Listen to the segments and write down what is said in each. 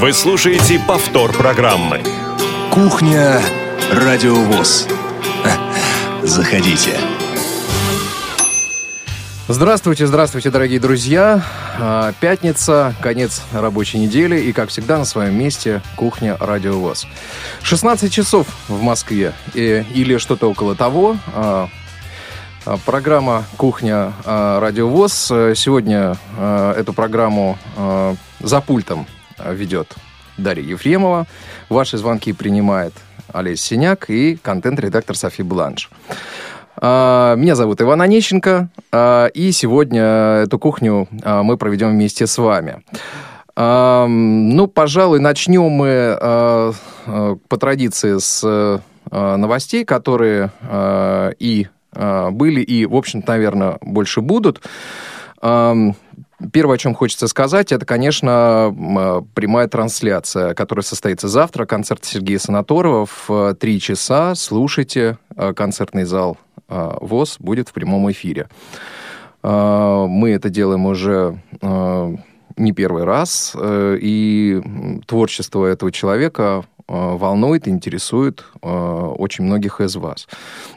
Вы слушаете повтор программы. Кухня Радиовоз. Заходите. Здравствуйте, здравствуйте, дорогие друзья. А, пятница, конец рабочей недели и, как всегда, на своем месте кухня Радио ВОЗ. 16 часов в Москве и, или что-то около того. А, а, программа «Кухня Радио ВОЗ». Сегодня эту программу за пультом ведет Дарья Ефремова. Ваши звонки принимает Олесь Синяк и контент-редактор Софи Бланш. А, меня зовут Иван Онищенко, а, и сегодня эту кухню а, мы проведем вместе с вами. Ну, пожалуй, начнем мы по традиции с новостей, которые и были, и, в общем-то, наверное, больше будут. Первое, о чем хочется сказать, это, конечно, прямая трансляция, которая состоится завтра. Концерт Сергея Санаторова в три часа. Слушайте. Концертный зал ВОЗ будет в прямом эфире. Мы это делаем уже не первый раз, э, и творчество этого человека волнует, интересует очень многих из вас.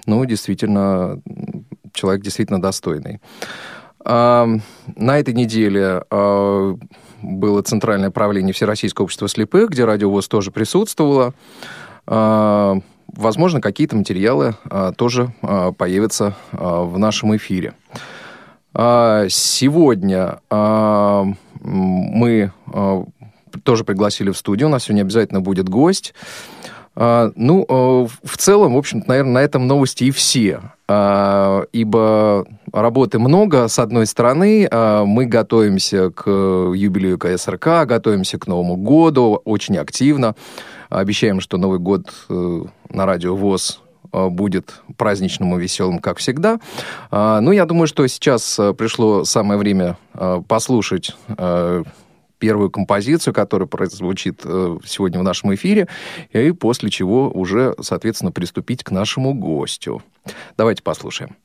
Ну, действительно, человек действительно достойный. На этой неделе было Центральное правление Всероссийского общества слепых, где Радио ВОЗ тоже присутствовало возможно, какие-то материалы а, тоже а, появятся а, в нашем эфире. А, сегодня а, мы а, тоже пригласили в студию. У нас сегодня обязательно будет гость. А, ну, а, в целом, в общем-то, наверное, на этом новости и все. А, ибо работы много. С одной стороны, мы готовимся к юбилею КСРК, готовимся к Новому году очень активно. Обещаем, что Новый год э, на радио ВОЗ э, будет праздничным и веселым, как всегда. Ну, я думаю, что сейчас э, пришло самое время послушать первую композицию, которая прозвучит сегодня в нашем эфире, и после чего уже, соответственно, приступить к нашему гостю. Давайте послушаем.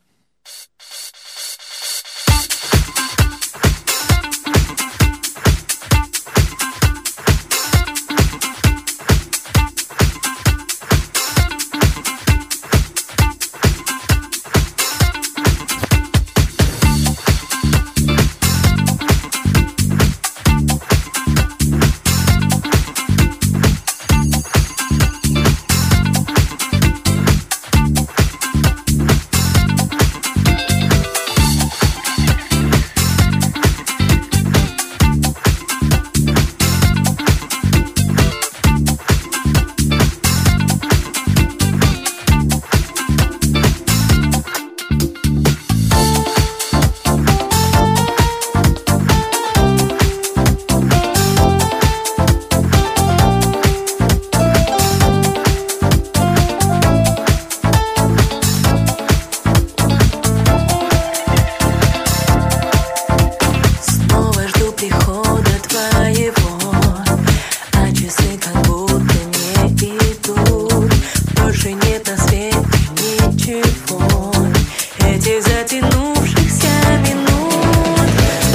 этих затянувшихся минут.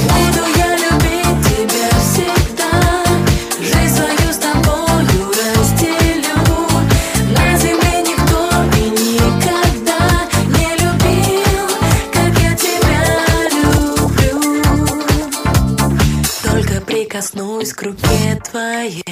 Буду я любить тебя всегда. Жизнь свою с тобою разделю. На земле никто и никогда Не любил, как я тебя люблю. Только прикоснусь к руке твоей.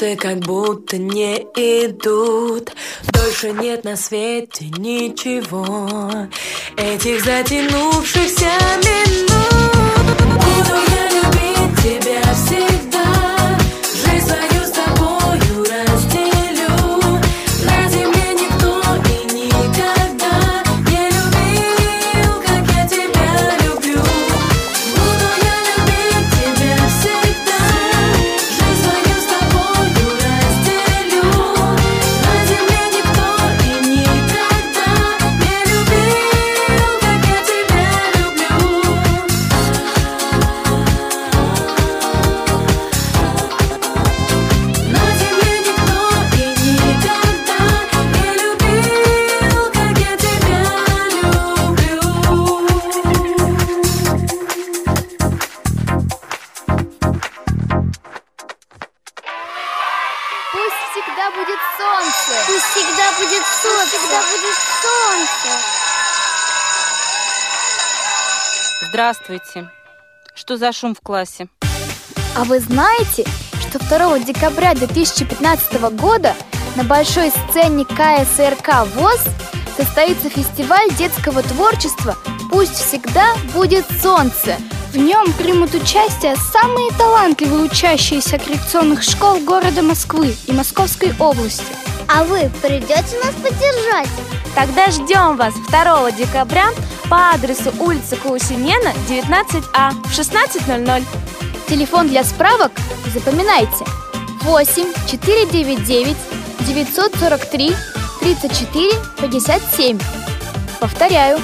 Часы как будто не идут. Дольше нет на свете ничего. Этих затянувшихся минут Здравствуйте. Что за шум в классе? А вы знаете, что 2 декабря 2015 года на большой сцене КСРК ВОЗ состоится фестиваль детского творчества «Пусть всегда будет солнце». В нем примут участие самые талантливые учащиеся коррекционных школ города Москвы и Московской области. А вы придете нас поддержать? Тогда ждем вас 2 декабря по адресу улица Каусинена, 19А в 16.00. Телефон для справок запоминайте 8 499 943 34 57 Повторяю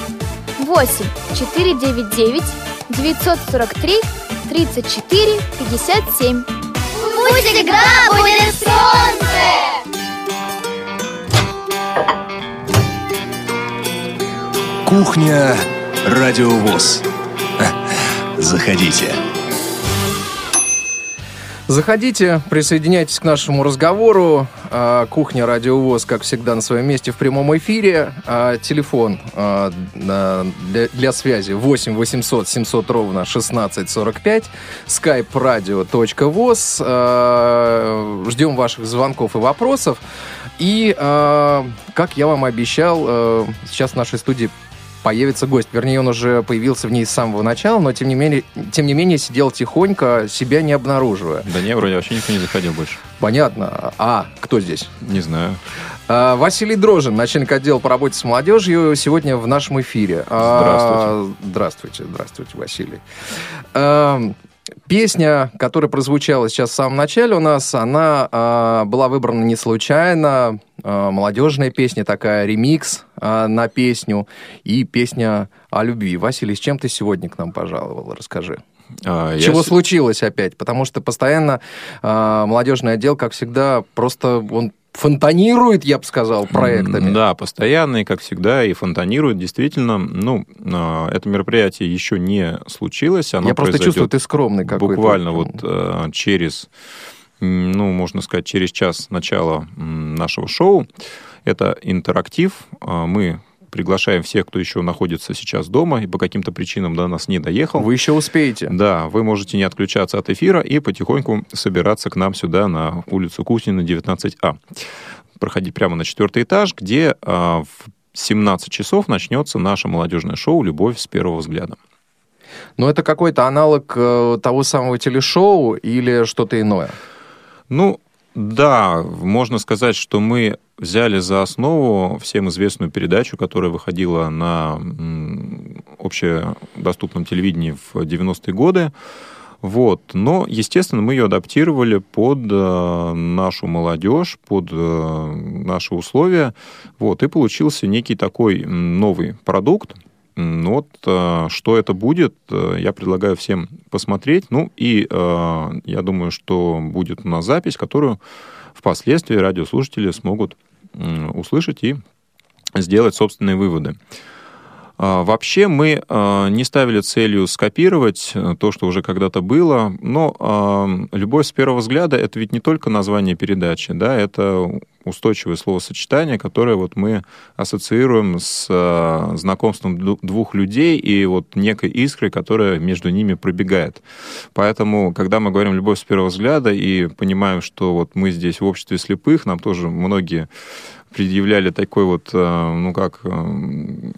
8 499 943 34 57 Пусть всегда будет солнце! Кухня Радиовоз. Заходите. Заходите, присоединяйтесь к нашему разговору. А, Кухня Радио ВОЗ, как всегда, на своем месте в прямом эфире. А, Телефон а, для, связи 8 800 700 ровно 1645. skype radio.voz. Ждем ваших звонков и вопросов. И, как я вам обещал, сейчас в нашей студии появится гость. Вернее, он уже появился в ней с самого начала, но тем не менее, тем не менее сидел тихонько, себя не обнаруживая. Да не, вроде вообще никто не заходил больше. Понятно. А, кто здесь? Не знаю. А, Василий Дрожин, начальник отдела по работе с молодежью, сегодня в нашем эфире. А, Здравствуйте, здравствуйте, Василий. Песня, которая прозвучала сейчас в самом начале у нас, она а, была выбрана не случайно. А, молодежная песня такая, ремикс а, на песню и песня о любви. Василий, с чем ты сегодня к нам пожаловал? Расскажи. А, я Чего с- случилось опять? Потому что постоянно а, молодежный отдел, как всегда, просто он фонтанирует, я бы сказал, проектами. Да, постоянные, как всегда, и фонтанируют. Действительно, ну, а, это мероприятие еще не случилось. Оно я просто чувствую, ты скромный какой-то. буквально вот э, через, ну, можно сказать, через час начала нашего шоу. Это интерактив. А, Мы приглашаем всех, кто еще находится сейчас дома и по каким-то причинам до нас не доехал. Вы еще успеете. Да, вы можете не отключаться от эфира и потихоньку собираться к нам сюда на улицу Куснина, 19А. Проходить прямо на четвертый этаж, где а, в 17 часов начнется наше молодежное шоу «Любовь с первого взгляда». Но это какой-то аналог э, того самого телешоу или что-то иное? Ну, да, можно сказать, что мы взяли за основу всем известную передачу, которая выходила на общедоступном телевидении в 90-е годы. Вот. Но, естественно, мы ее адаптировали под э, нашу молодежь, под э, наши условия. Вот. И получился некий такой новый продукт. М, Вот э, что это будет, э, я предлагаю всем посмотреть. Ну и э, я думаю, что будет у нас запись, которую впоследствии радиослушатели смогут услышать и сделать собственные выводы. А, Вообще мы а, не ставили целью скопировать э, то, что уже когда-то было, но а, «Любовь с первого взгляда» — это ведь не только название передачи, да, это устойчивое словосочетание, которое вот мы ассоциируем с знакомством двух людей и вот некой искрой, которая между ними пробегает. Поэтому, когда мы говорим «любовь с первого взгляда» и понимаем, что вот мы здесь в обществе слепых, нам тоже многие предъявляли такой вот, э, ну как, э,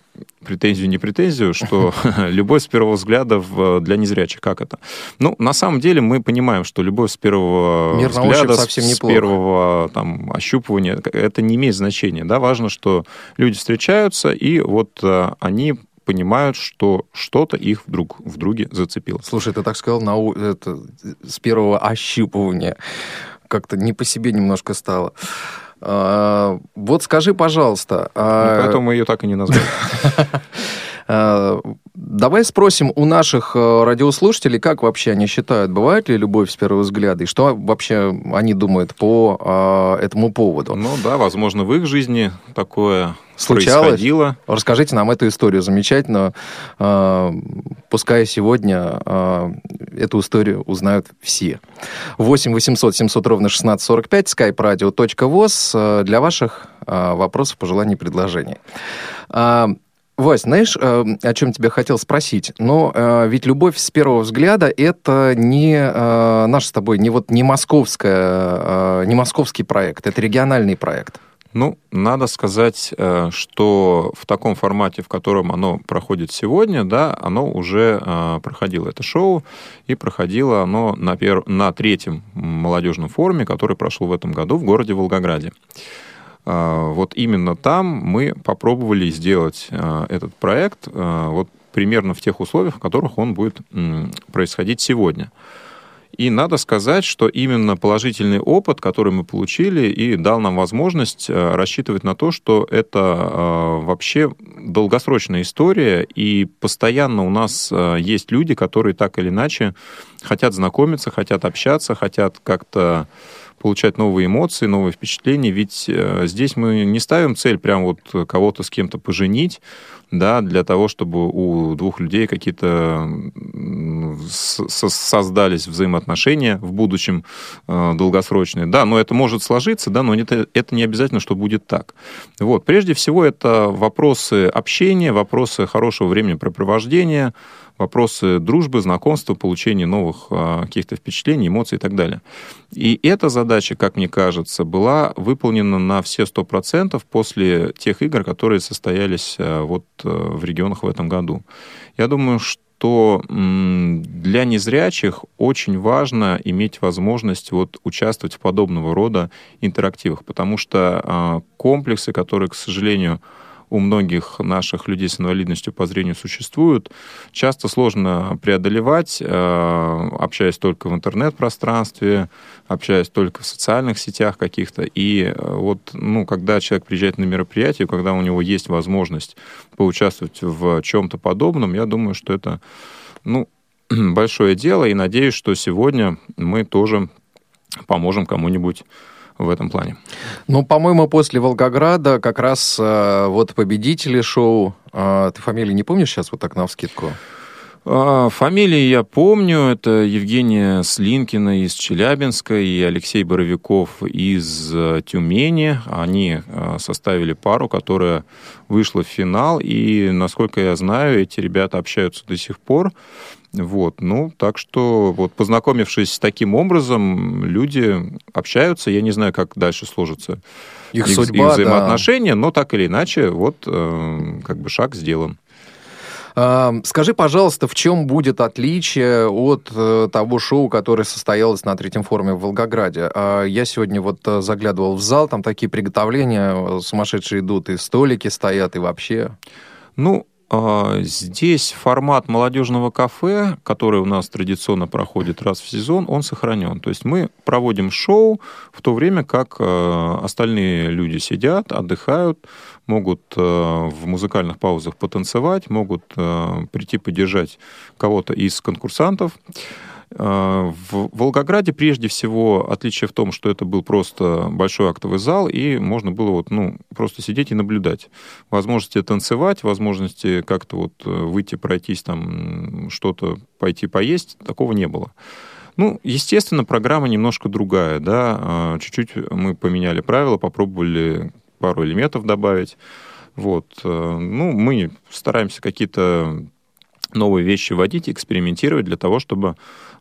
претензию, не претензию, что любовь с первого взгляда для незрячих, как это? Ну, на самом деле мы понимаем, что любовь с первого Мир взгляда, совсем с первого там, ощупывания, это не имеет значения. Да? Важно, что люди встречаются, и вот э, они понимают, что что-то их вдруг в друге зацепило. Слушай, ты так сказал на, это, с первого ощупывания. Как-то не по себе немножко стало. А, вот скажи, пожалуйста, Ну, а, Поэтому мы ее так и не назвали. давай спросим у наших э, радиослушателей, как вообще они считают, бывает ли любовь с первого взгляда, и что вообще они думают по а, этому поводу. Ну да, возможно, в их жизни такое Случалось? происходило. Расскажите нам эту историю замечательную. А, Пускай сегодня а, эту историю узнают все. 8 800 700 ровно 1645, skype-radio.voz а, для ваших а, вопросов, пожеланий, предложений. Вась, знаешь, э, о чем тебя хотел спросить? Но э, ведь любовь с первого взгляда это не э, наш с тобой, не вот не московская, э, не московский проект, это региональный проект. Ну, надо сказать, что в таком формате, в котором оно проходит сегодня, да, оно уже проходило это шоу, и проходило оно на, пер... на третьем молодежном форуме, который прошел в этом году в городе Волгограде. Э, Вот именно там мы попробовали сделать э, этот проект э, вот примерно в тех условиях, в которых он будет происходить сегодня. И надо сказать, что именно положительный опыт, который мы получили, и дал нам возможность рассчитывать на то, что это вообще долгосрочная история, и постоянно у нас есть люди, которые так или иначе хотят знакомиться, хотят общаться, хотят как-то получать новые эмоции, новые впечатления. Ведь э, здесь мы не ставим цель прям вот кого-то с кем-то поженить, да, для того, чтобы у двух людей какие-то создались взаимоотношения в будущем э, долгосрочные. Да, но это может сложиться, да, но это, это не обязательно, что будет так. Вот, прежде всего, это вопросы общения, вопросы хорошего времяпрепровождения, вопросы дружбы, знакомства, получения новых э, каких-то впечатлений, эмоций и так далее. И эта задача, как мне кажется, была выполнена на все 100% после тех игр, которые состоялись э, вот э, в регионах в этом году. Я думаю, что м, для незрячих очень важно иметь возможность вот участвовать в подобного рода интерактивах, потому что комплексы, которые, к сожалению, у многих наших людей с инвалидностью по зрению существуют, часто сложно преодолевать, э, общаясь только в интернет-пространстве, общаясь только в социальных сетях каких-то. И э, вот, ну, когда человек приезжает на мероприятие, когда у него есть возможность поучаствовать в чем-то подобном, я думаю, что это, ну, большое дело, и надеюсь, что сегодня мы тоже поможем кому-нибудь в этом плане. Ну, по-моему, после Волгограда как раз э, вот победители шоу. э, ты фамилии не помнишь сейчас вот так на вскидку? А, Фамилии я помню. Это Евгения Слинкина из Челябинска и Алексей Боровиков из э, Тюмени. Они э, составили пару, которая вышла в финал. И, насколько я знаю, эти ребята общаются до сих пор. Вот, ну, так что, вот, познакомившись таким образом, люди общаются. Я не знаю, как дальше сложится Их, их, судьба, их да. взаимоотношения, но так или иначе, вот, э, как бы шаг сделан. А, Скажи, пожалуйста, в чем будет отличие от э, того шоу, которое состоялось на третьем форуме в Волгограде? А, Я сегодня вот э, заглядывал в зал, там такие приготовления э, сумасшедшие идут, и столики стоят, и вообще. Ну, здесь формат молодежного кафе, который у нас традиционно проходит раз в сезон, он сохранен. То есть мы проводим шоу в то время, как э, остальные люди сидят, отдыхают, могут э, в музыкальных паузах потанцевать, могут э, прийти поддержать кого-то из конкурсантов. Э, В Волгограде прежде всего отличие в том, что это был просто большой актовый зал, и можно было вот, ну, просто сидеть и наблюдать. Возможности танцевать, возможности как-то вот э, выйти, пройтись там, что-то пойти поесть, такого не было. Ну, естественно, программа немножко другая, да. А, Чуть-чуть мы поменяли правила, попробовали пару элементов добавить. Вот. э, Ну, мы стараемся какие-то новые вещи вводить, экспериментировать для того, чтобы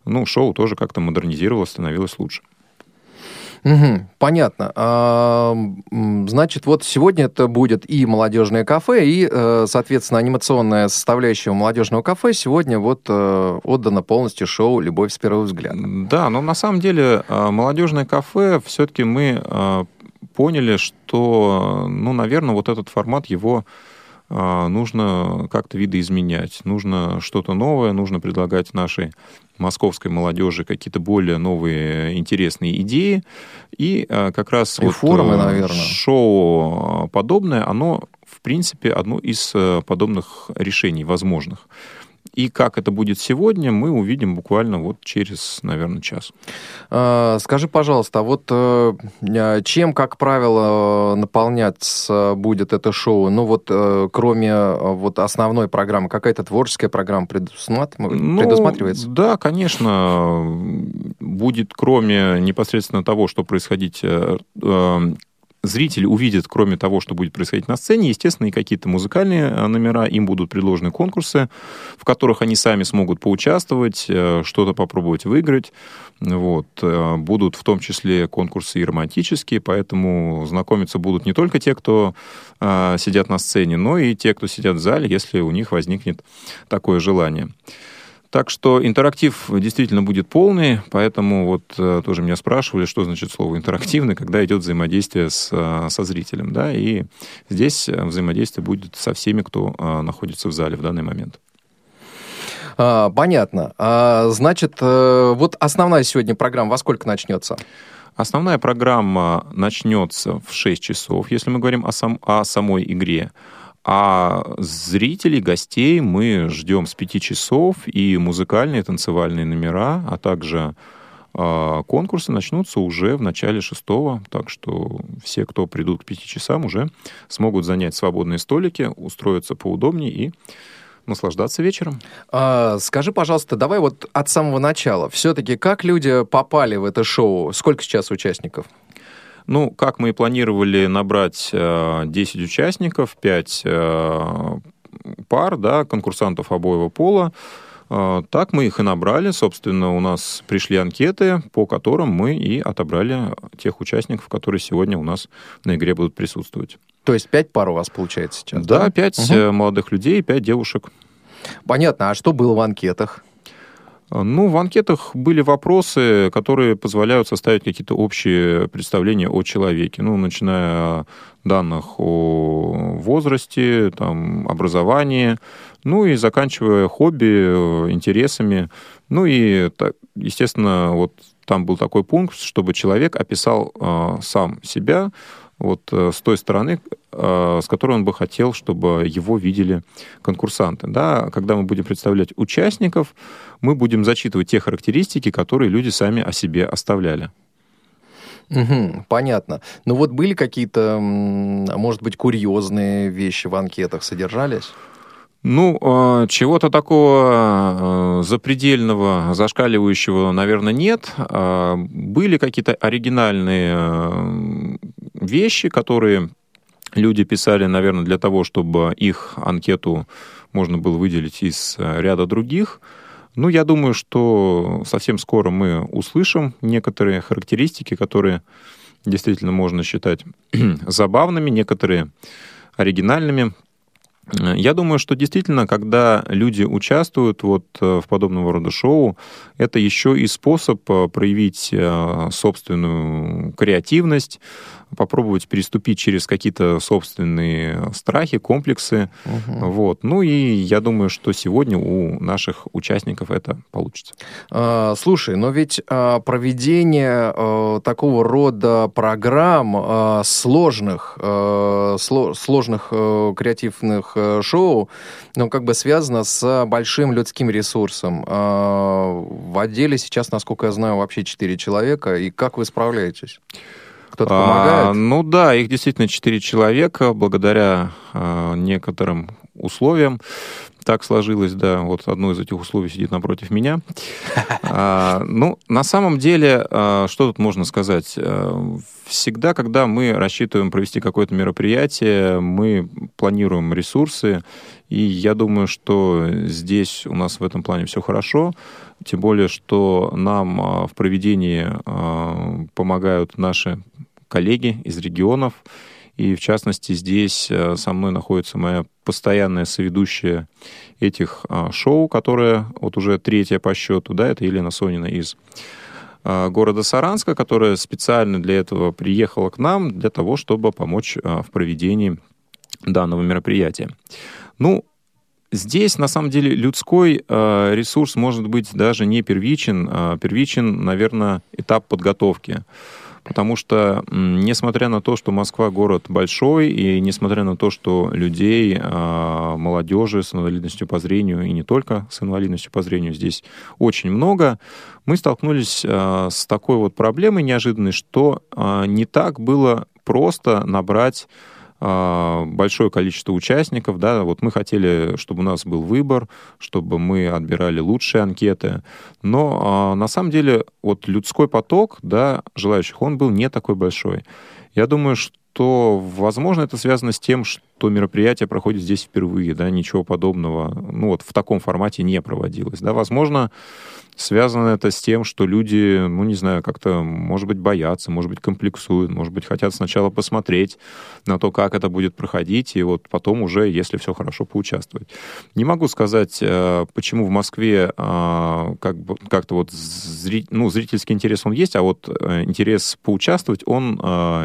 ну, шоу тоже как-то модернизировалось, становилось лучше. Мгм, понятно. А, значит, вот сегодня это будет и молодежное кафе, и, э, соответственно, анимационная составляющая молодежного кафе сегодня вот э, отдана полностью шоу «Любовь с первого взгляда». Да, но на самом деле а, молодежное кафе все-таки мы поняли, что, ну, наверное, вот этот формат его нужно как-то видоизменять. Нужно что-то новое, нужно предлагать нашей московской молодежи какие-то более новые интересные идеи. И а, как раз И вот, формы, э, наверное. шоу а, подобное, оно, в принципе, одно из э, подобных решений возможных. И как это будет сегодня, мы увидим буквально вот через, наверное, час. А, Скажи, пожалуйста, а вот э, э, чем, как правило, наполняться будет это шоу? Ну вот, э, кроме э, вот основной программы, какая-то творческая программа Ну, предусматривается? Да, конечно, будет, кроме непосредственно того, что происходить, зритель увидит, кроме того, что будет происходить на сцене, естественно, и какие-то музыкальные э, номера, им будут предложены конкурсы, в которых они сами смогут поучаствовать, э, что-то попробовать выиграть. Вот. Э, Будут в том числе конкурсы и романтические, поэтому знакомиться будут не только те, кто сидят на сцене, но и те, кто сидят в зале, если у них возникнет такое желание. Так что интерактив действительно будет полный, поэтому вот э, тоже меня спрашивали, что значит слово интерактивный, когда идет взаимодействие с, э, со зрителем, да, и здесь э, взаимодействие будет со всеми, кто находится в зале в данный момент. А, понятно. А, значит, вот основная сегодня программа во сколько начнется? Основная программа начнется в 6 часов, если мы говорим о, сам, о самой игре. А зрителей, гостей мы ждем с 5 часов, и музыкальные, танцевальные номера, а также э, конкурсы начнутся уже в начале шестого, так что все, кто придут к 5 часам, уже смогут занять свободные столики, устроиться поудобнее и наслаждаться вечером. А, скажи, пожалуйста, давай вот от самого начала. Все-таки как люди попали в это шоу? Сколько сейчас участников? Ну, как мы и планировали набрать э, 10 участников, 5 э, пар, да, конкурсантов обоего пола, э, так мы их и набрали. Собственно, у нас пришли анкеты, по которым мы и отобрали тех участников, которые сегодня у нас на игре будут присутствовать. То есть пять пар у вас получается сейчас? Да, 5 Мгм. молодых людей, 5 девушек. Понятно. А что было в анкетах? Ну, в анкетах были вопросы, которые позволяют составить какие-то общие представления о человеке. Ну, начиная данных о возрасте, там, образовании, ну и заканчивая хобби, интересами. Ну и, естественно, вот там был такой пункт, чтобы человек описал э, сам себя вот э, с той стороны, э, с которой он бы хотел, чтобы его видели конкурсанты. Да? Когда мы будем представлять участников, мы будем зачитывать те характеристики, которые люди сами о себе оставляли. Мгм, понятно. Ну вот были какие-то, м, может быть, курьезные вещи в анкетах содержались? Ну, э, чего-то такого запредельного, зашкаливающего, наверное, нет. А, Были какие-то оригинальные вещи, которые люди писали, наверное, для того, чтобы их анкету можно было выделить из э, ряда других. Ну, я думаю, что совсем скоро мы услышим некоторые характеристики, которые действительно можно считать забавными, некоторые оригинальными. Э, Я думаю, что действительно, когда люди участвуют вот э, в подобного рода шоу, это еще и способ проявить собственную креативность, попробовать переступить через какие-то собственные страхи, комплексы. Вот. Ну и я думаю, что сегодня у наших участников это получится. А, Слушай, но ведь а, проведение а, такого рода программ а, сложных, а, сло- сложных а, креативных а, шоу, ну, как бы связано с большим людским ресурсом. А, В отделе сейчас, насколько я знаю, вообще 4 человека. И как вы справляетесь? Кто-то А, помогает? ну да, их действительно четыре человека, благодаря а, некоторым условиям Так сложилось, да, вот одно из этих условий сидит напротив меня. А, Ну, на самом деле, а, что тут можно сказать? А, Всегда, когда мы рассчитываем провести какое-то мероприятие, мы планируем ресурсы, и я думаю, что здесь у нас в этом плане все хорошо, тем более, что нам а, в проведении а, помогают наши коллеги из регионов, и в частности здесь э, со мной находится моя постоянная соведущая этих а, шоу, которая вот уже третья по счету, да, это Елена Сонина из а, города Саранска, которая специально для этого приехала к нам, для того, чтобы помочь в проведении данного мероприятия. Ну, Здесь, на самом деле, людской э, ресурс может быть даже не первичен. а первичен, наверное, этап подготовки. Потому что, несмотря на то, что Москва город большой, и несмотря на то, что людей, э, молодежи с инвалидностью по зрению, и не только с инвалидностью по зрению здесь очень много, мы столкнулись э, с такой вот проблемой неожиданной, что э, не так было просто набрать а, большое количество участников, да, вот мы хотели, чтобы у нас был выбор, чтобы мы отбирали лучшие анкеты, но а, на самом деле вот людской поток, да, желающих, он был не такой большой. Я думаю, что, возможно, это связано с тем, что мероприятие проходит здесь впервые, да, ничего подобного, ну вот в таком формате не проводилось, да, возможно, связано это с тем, что люди, ну, не знаю, как-то, может быть, боятся, может быть, комплексуют, может быть, хотят сначала посмотреть на то, как это будет проходить, и вот потом уже, если все хорошо, поучаствовать. Не могу сказать, э, почему в Москве э, как бы, как-то вот зри- ну, зрительский интерес он есть, а вот э, интерес поучаствовать, он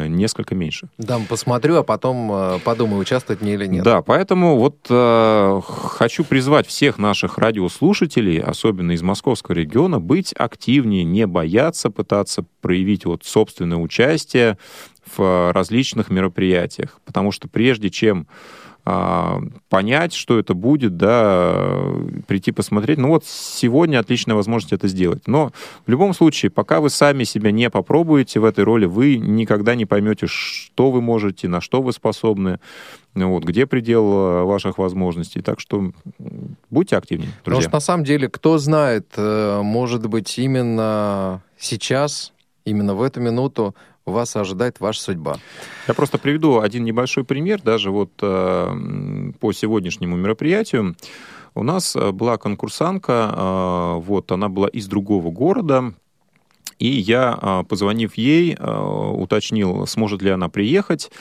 несколько меньше. Дам посмотрю, а потом подумаю, участвовать мне или нет. Да, поэтому вот э, хочу призвать всех наших радиослушателей, особенно из московского региона, быть активнее, не бояться, пытаться проявить вот собственное участие в э, различных мероприятиях. Потому что прежде чем а, понять, что это будет, да, э, прийти посмотреть. Ну вот сегодня отличная возможность это сделать. Но в любом случае, пока вы сами себя не попробуете в этой роли, вы никогда не поймете, что вы можете, на что вы способны, вот, где предел э, ваших возможностей. Так что будьте активнее, Потому друзья. что на самом деле, кто знает, э, может быть, именно сейчас, именно в эту минуту вас ожидает ваша судьба. Я просто приведу один небольшой пример, даже вот э, по сегодняшнему мероприятию. У нас была конкурсантка, э, вот, она была из другого города, и я, позвонив ей, уточнил, сможет ли она приехать.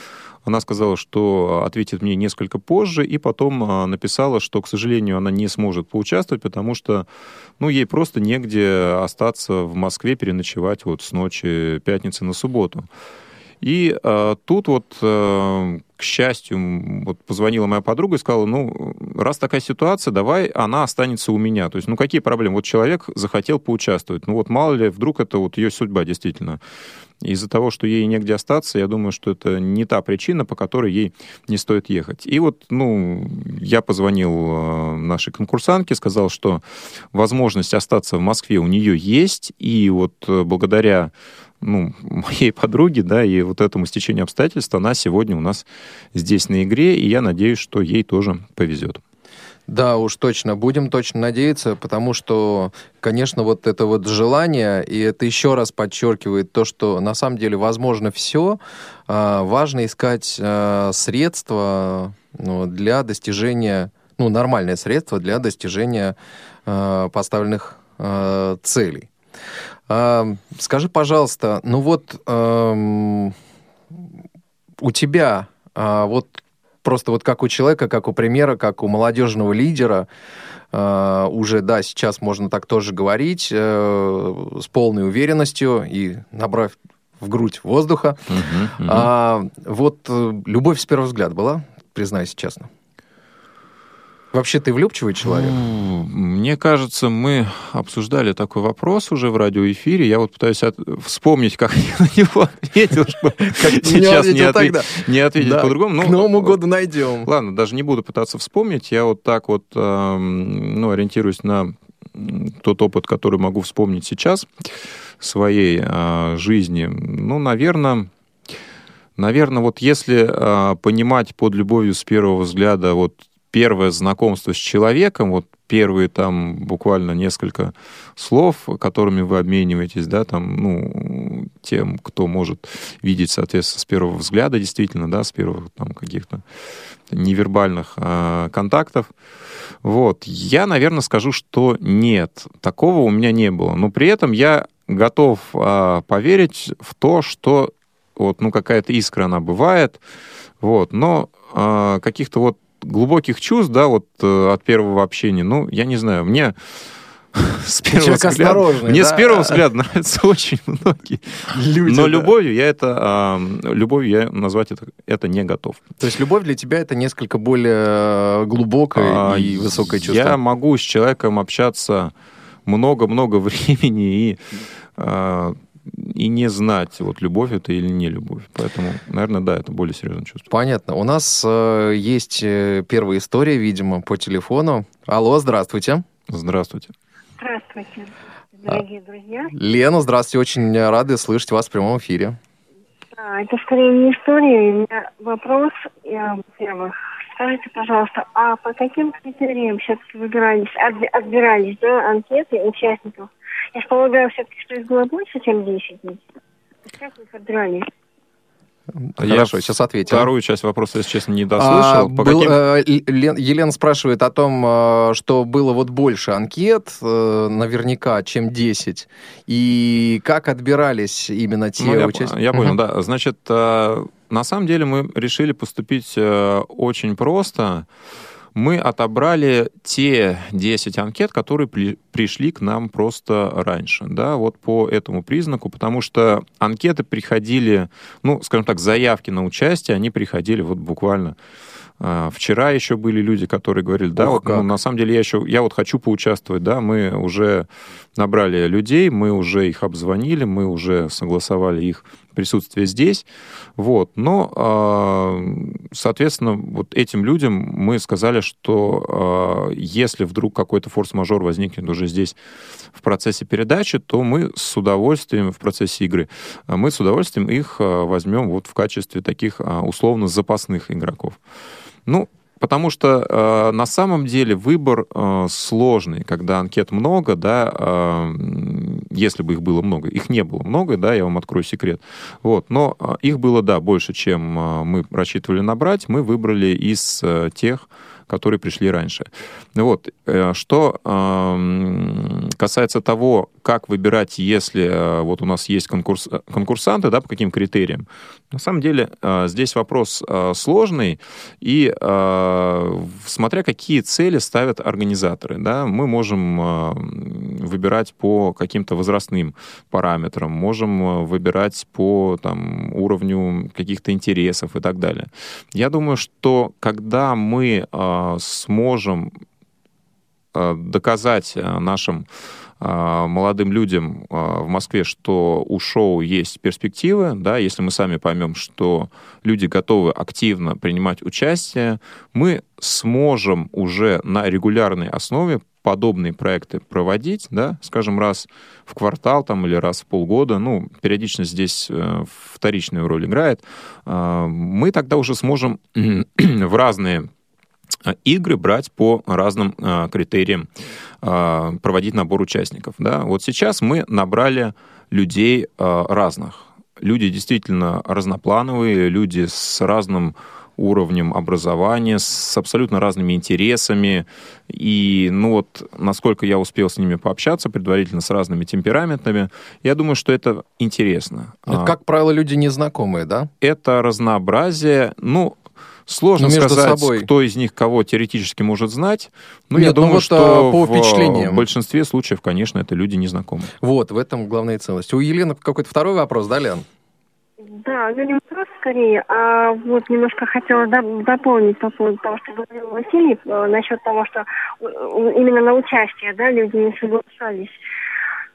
Она сказала, что ответит мне несколько позже, и потом э, написала, что, к сожалению, она не сможет поучаствовать, потому что, ну, ей просто негде остаться в Москве, переночевать вот с ночи пятницы на субботу. И э, тут вот, э, к счастью, вот позвонила моя подруга и сказала, ну, раз такая ситуация, давай она останется у меня. То есть, ну, какие проблемы? Вот человек захотел поучаствовать. Ну, вот мало ли, вдруг это вот ее судьба действительно. Из-за того, что ей негде остаться, я думаю, что это не та причина, по которой ей не стоит ехать. И вот, ну, я позвонил э, нашей конкурсантке, сказал, что возможность остаться в Москве у нее есть, и вот э, благодаря ну, моей подруге, да, и вот этому стечению обстоятельств, она сегодня у нас здесь на игре, и я надеюсь, что ей тоже повезет. Да, уж точно, будем точно надеяться, потому что, конечно, вот это вот желание, и это еще раз подчеркивает то, что на самом деле возможно все, важно искать а, средства ну, для достижения, ну, нормальное средство для достижения а, поставленных а, целей. А, Скажи, пожалуйста, ну вот у тебя а, вот просто вот как у человека, как у примера, как у молодежного лидера, а, уже, да, сейчас можно так тоже говорить, э, с полной уверенностью и набрав в грудь воздуха. А, вот э, любовь с первого взгляда была, признайся честно. Вообще ты влюбчивый человек? Ну, Мне кажется, мы обсуждали такой вопрос уже в радиоэфире. Я вот пытаюсь от- вспомнить, как я на него ответил, чтобы сейчас не, ответил отве- тогда. не ответить Да, по-другому. К Ну, Новому году найдем. Ладно, даже не буду пытаться вспомнить. Я вот так вот эм, ну, ориентируюсь на тот опыт, который могу вспомнить сейчас своей э, жизни. Ну, наверное, наверное, вот если э, понимать под любовью с первого взгляда вот первое знакомство с человеком, вот первые там буквально несколько слов, которыми вы обмениваетесь, да, там, ну, тем, кто может видеть, соответственно, с первого взгляда, действительно, да, с первых там каких-то невербальных а, контактов. Вот. Я, наверное, скажу, что нет, такого у меня не было. Но при этом я готов а, поверить в то, что вот, ну, какая-то искра, она бывает, вот, но а, каких-то вот глубоких чувств, да, вот э, от первого общения, ну, я не знаю, мне с первого взгляда, мне да? с первого взгляда нравятся очень многие, Люди, но да. любовью я это, а, любовью я назвать это, это не готов. То есть любовь для тебя это несколько более глубокое А, и высокое чувство. Я могу с человеком общаться много-много времени и, а, и не знать, вот любовь это или не любовь. Поэтому, наверное, да, это более серьезное чувство. Понятно. У нас э, есть э, первая история, видимо, по телефону. Алло, здравствуйте. Здравствуйте. Здравствуйте, дорогие друзья. Лена, здравствуйте. Очень рады слышать вас в прямом эфире. А, это скорее не история, у меня вопрос. Я, во-первых, скажите, пожалуйста, а по каким критериям все-таки выбирались, отби- отбирались, да, анкеты участников? Я же полагаю, все-таки, что их было больше, чем 10 ведь. То есть как вы их отбирали? Хорошо, сейчас ответим. Вторую часть вопроса, если честно, не дослышал. А, По был, каким- э, Лен- Елена спрашивает о том, э, что было вот больше анкет, э, наверняка, чем 10. И как отбирались именно те Ну, я, участники? я понял, Мгм. да. Значит, э, на самом деле мы решили поступить э, очень просто. Мы отобрали те 10 анкет, которые при- пришли к нам просто раньше, да, вот по этому признаку, потому что анкеты приходили, ну, скажем так, заявки на участие, они приходили вот буквально э, Вчера еще были люди, которые говорили, да, вот, ну, на самом деле я еще, я вот хочу поучаствовать, да, мы уже набрали людей, мы уже их обзвонили, мы уже согласовали их присутствие здесь, вот, но, э, соответственно, вот этим людям мы сказали, что э, если вдруг какой-то форс-мажор возникнет уже здесь в процессе передачи, то мы с удовольствием в процессе игры, э, мы с удовольствием их возьмем вот в качестве таких условно запасных игроков. Ну, потому что э, на самом деле выбор э, сложный, когда анкет много, да, э, если бы их было много, их не было много, да, я вам открою секрет, вот, но э, их было, да, больше, чем э, мы рассчитывали набрать, мы выбрали из э, тех, которые пришли раньше. Вот. э, Что эм, касается того, как выбирать, если э, вот у нас есть конкурс, конкурсанты, да, по каким критериям, на самом деле э, здесь вопрос э, сложный, и э, смотря какие цели ставят организаторы, да, мы можем выбирать по каким-то возрастным параметрам, можем выбирать по там, уровню каких-то интересов и так далее. Я думаю, что когда мы сможем доказать нашим молодым людям э, в Москве, что у шоу есть перспективы, да, если мы сами поймем, что люди готовы активно принимать участие, мы сможем уже на регулярной основе подобные проекты проводить, да, скажем, раз в квартал там, или раз в полгода, ну, периодичность здесь э, вторичную роль играет, э, мы тогда уже сможем в разные игры брать по разным э, критериям, э, проводить набор участников. Да? Вот сейчас мы набрали людей э, разных. Люди действительно разноплановые, люди с разным уровнем образования, с абсолютно разными интересами. И, ну вот, насколько я успел с ними пообщаться, предварительно с разными темпераментами, я думаю, что это интересно. Это, А, как правило, люди незнакомые, да? это разнообразие, ну, сложно Ну, между сказать, собой. кто из них кого теоретически может знать. Но Нет, я ну думаю, вот, что а, по в, впечатлениям. в большинстве случаев, конечно, это люди незнакомые. Вот, в этом главная ценность. У Елены какой-то второй вопрос, да, Лен? Да, ну не вопрос скорее, а вот немножко хотела доп- дополнить по поводу того, что говорил Василий, э, насчет того, что э, именно на участие, да, люди не соглашались.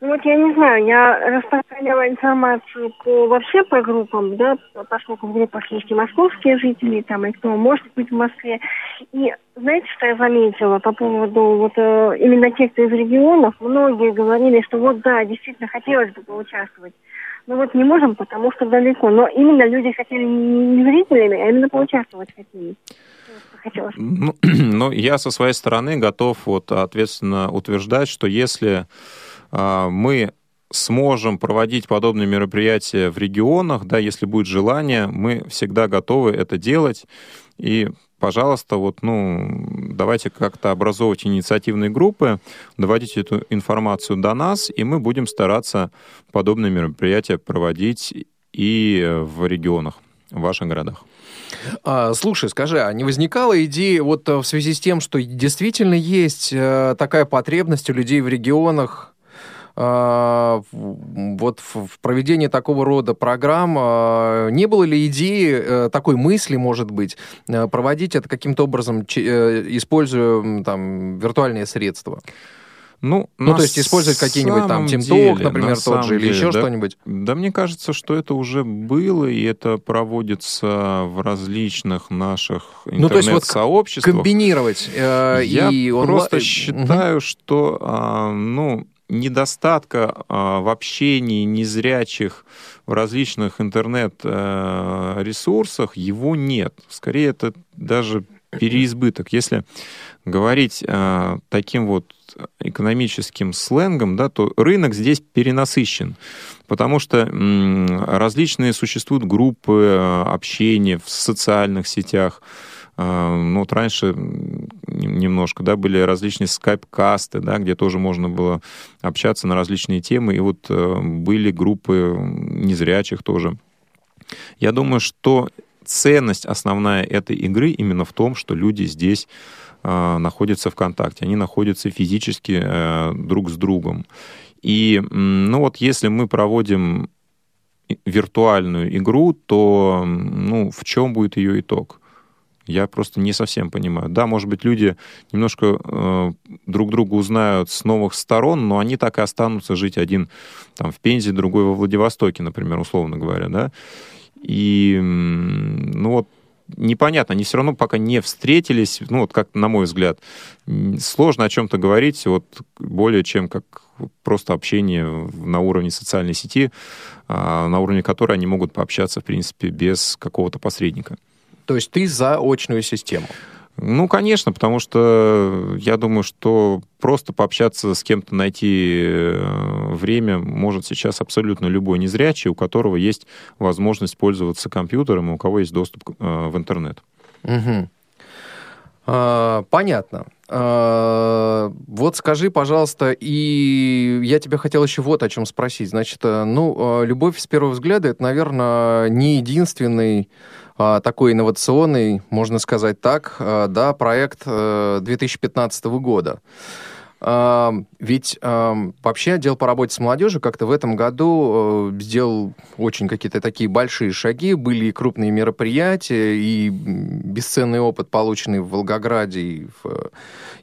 Ну вот я не знаю, я распространяла информацию по вообще по группам, да, поскольку в группах есть и московские жители, там, и кто может быть в Москве. И знаете, что я заметила по поводу вот э, именно тех, кто из регионов, многие говорили, что вот да, действительно хотелось бы поучаствовать. Ну вот не можем, потому что далеко. Но именно люди хотели не зрителями, а именно поучаствовать хотели. Ну, ну, я со своей стороны готов вот ответственно утверждать, что если мы сможем проводить подобные мероприятия в регионах, да, если будет желание, мы всегда готовы это делать. И, пожалуйста, вот, ну, давайте как-то образовывать инициативные группы, доводить эту информацию до нас, и мы будем стараться подобные мероприятия проводить и в регионах, в ваших городах. А, слушай, скажи, а не возникала идея вот э, в связи с тем, что действительно есть э, такая потребность у людей в регионах, а, вот в проведении такого рода программ, а, не было ли идеи, э, такой мысли, может быть, э, проводить это каким-то образом, э, используя там виртуальные средства? Ну, Ну, то есть использовать какие-нибудь там TeamTalk, например, на тот же, или деле, еще да, что-нибудь? Да, мне кажется, что это уже было, и это проводится в различных наших Ну, то есть вот интернет-сообществах. Комбинировать э, Я и онлайн- просто считаю, что а, ну, недостатка а, в общении незрячих в различных интернет-ресурсах его нет. Скорее, это даже переизбыток. Если говорить а, таким вот экономическим сленгом, да, то рынок здесь перенасыщен, потому что различные существуют группы а, общения в социальных сетях. А, Ну, вот раньше немножко, да, были различные скайп-касты, да, где тоже можно было общаться на различные темы, и вот э, были группы незрячих тоже. Я думаю, что ценность основная этой игры именно в том, что люди здесь э, находятся в контакте, они находятся физически э, друг с другом. И, ну вот, если мы проводим виртуальную игру, то, ну, в чем будет ее итог? Я просто не совсем понимаю. Да, может быть, люди немножко э, друг друга узнают с новых сторон, но они так и останутся жить один там в Пензе, другой во Владивостоке, например, условно говоря, да. И, ну вот, непонятно, они все равно пока не встретились, ну вот как на мой взгляд, сложно о чем-то говорить, вот более чем как просто общение на уровне социальной сети, а, на уровне которой они могут пообщаться, в принципе, без какого-то посредника. То есть ты за очную систему? Ну, конечно, потому что я думаю, что просто пообщаться с кем-то, найти э, время может сейчас абсолютно любой незрячий, у которого есть возможность пользоваться компьютером, у кого есть доступ э, в интернет. А, Понятно. А, Вот скажи, пожалуйста, и я тебя хотел еще вот о чем спросить. Значит, э, ну, любовь с первого взгляда это, наверное, не единственный такой инновационный, можно сказать так, а, да, проект э, 2015 года. А, Ведь а, вообще отдел по работе с молодежью как-то в этом году э, сделал очень какие-то такие большие шаги. Были и крупные мероприятия, и бесценный опыт, полученный в Волгограде и в э,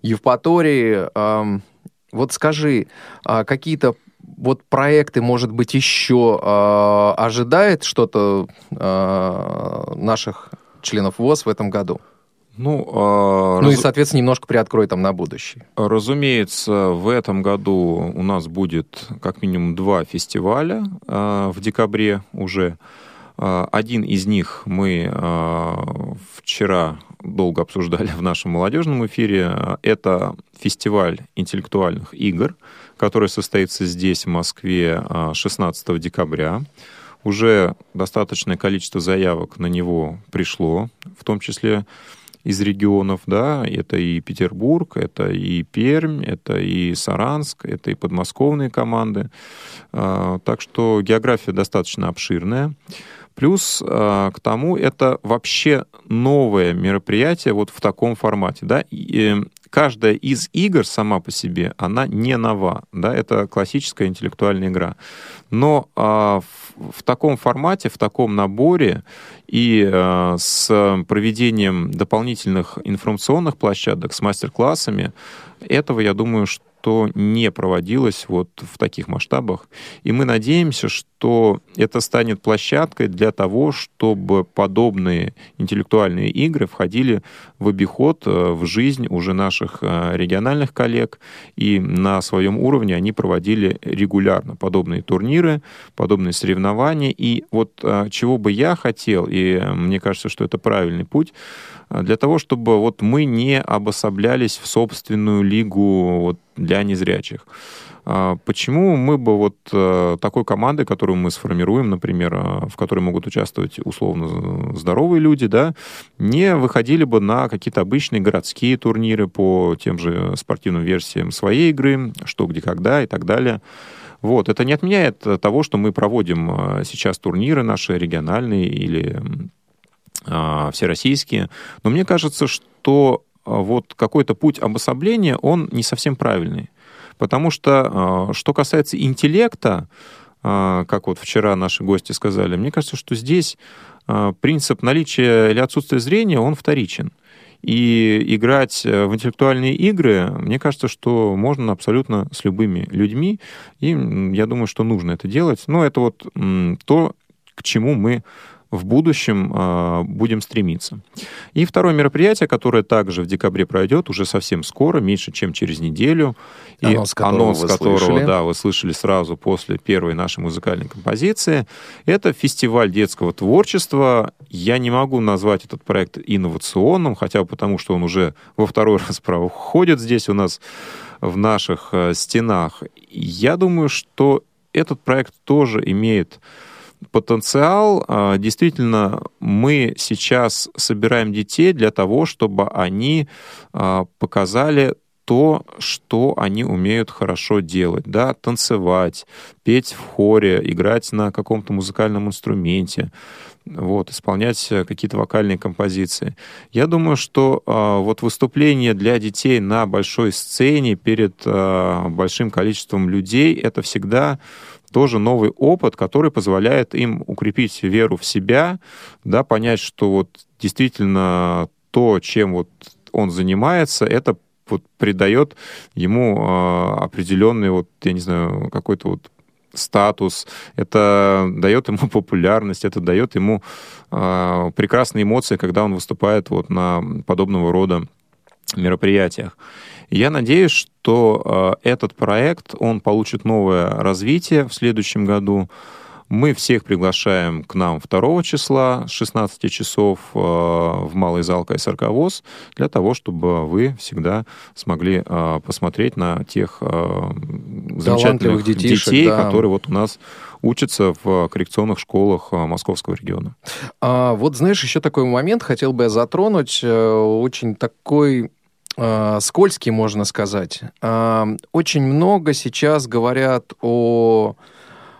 Евпатории. Ам, Вот скажи, а какие-то вот проекты, может быть, еще а, ожидает что-то а, наших членов ВОЗ в этом году? Ну, а, Ну и, разу- соответственно, немножко приоткрой там на будущее. Разумеется, в этом году у нас будет как минимум два фестиваля а, в декабре уже. Один из них мы вчера долго обсуждали в нашем молодежном эфире. Это фестиваль интеллектуальных игр, который состоится здесь, в Москве, а, 16 декабря. Уже достаточное количество заявок на него пришло, в том числе из регионов, да, это и Петербург, это и Пермь, это и Саранск, это и подмосковные команды. А, Так что география достаточно обширная. Плюс а, к тому это вообще новое мероприятие вот в таком формате, да. И, э, каждая из игр сама по себе, она не нова, да, это классическая интеллектуальная игра. Но а, в, в таком формате, в таком наборе и а, с проведением дополнительных информационных площадок, с мастер-классами, этого, я думаю, что что не проводилось вот в таких масштабах. И мы надеемся, что это станет площадкой для того, чтобы подобные интеллектуальные игры входили в обиход, э, в жизнь уже наших э, региональных коллег, и на своем уровне они проводили регулярно подобные турниры, подобные соревнования. И вот э, чего бы я хотел, и мне кажется, что это правильный путь, для того, чтобы вот мы не обособлялись в собственную лигу вот для незрячих. А Почему мы бы вот э, такой командой, которую мы сформируем, например, э, в которой могут участвовать условно здоровые люди, да, не выходили бы на какие-то обычные городские турниры по тем же спортивным версиям своей игры, что, где, когда и так далее. Вот. Это не отменяет э, того, что мы проводим э, сейчас турниры наши региональные или а, всероссийские. Но мне кажется, что вот какой-то путь обособления, он не совсем правильный. Потому что, а, что касается интеллекта, а, как вот вчера наши гости сказали, мне кажется, что здесь а, принцип наличия или отсутствия зрения, он вторичен. И играть э, в интеллектуальные игры, мне кажется, что можно абсолютно с любыми людьми. И я думаю, что нужно это делать. Но это вот то, к чему мы в будущем э, будем стремиться. И второе мероприятие, которое также в декабре пройдет, уже совсем скоро, меньше, чем через неделю. И Анонс которого анонс вы которого, слышали. да, вы слышали сразу после первой нашей музыкальной композиции. Это фестиваль детского творчества. Я не могу назвать этот проект инновационным, хотя бы потому, что он уже во второй раз проходит здесь у нас в наших э, стенах. Я думаю, что этот проект тоже имеет потенциал. А, Действительно, мы сейчас собираем детей для того, чтобы они а, показали то, что они умеют хорошо делать, да, танцевать, петь в хоре, играть на каком-то музыкальном инструменте, вот, исполнять э, какие-то вокальные композиции. Я думаю, что а, вот выступление для детей на большой сцене перед а, большим количеством людей это всегда тоже новый опыт, который позволяет им укрепить веру в себя, да, понять, что вот действительно то, чем вот он занимается, это вот придает ему э, определенный вот, я не знаю, какой-то вот статус, это дает ему популярность, это дает ему э, прекрасные эмоции, когда он выступает вот на подобного рода мероприятиях. Я надеюсь, что э, этот проект, он получит новое развитие в следующем году. Мы всех приглашаем к нам 2 числа с 16 часов э, в малый зал КСРК ВОЗ для того, чтобы вы всегда смогли э, посмотреть на тех э, замечательных детишек, детей, да. которые вот у нас учатся в коррекционных школах Московского региона. А, вот знаешь, еще такой момент хотел бы я затронуть, очень такой скользкий, можно сказать. Очень много сейчас говорят о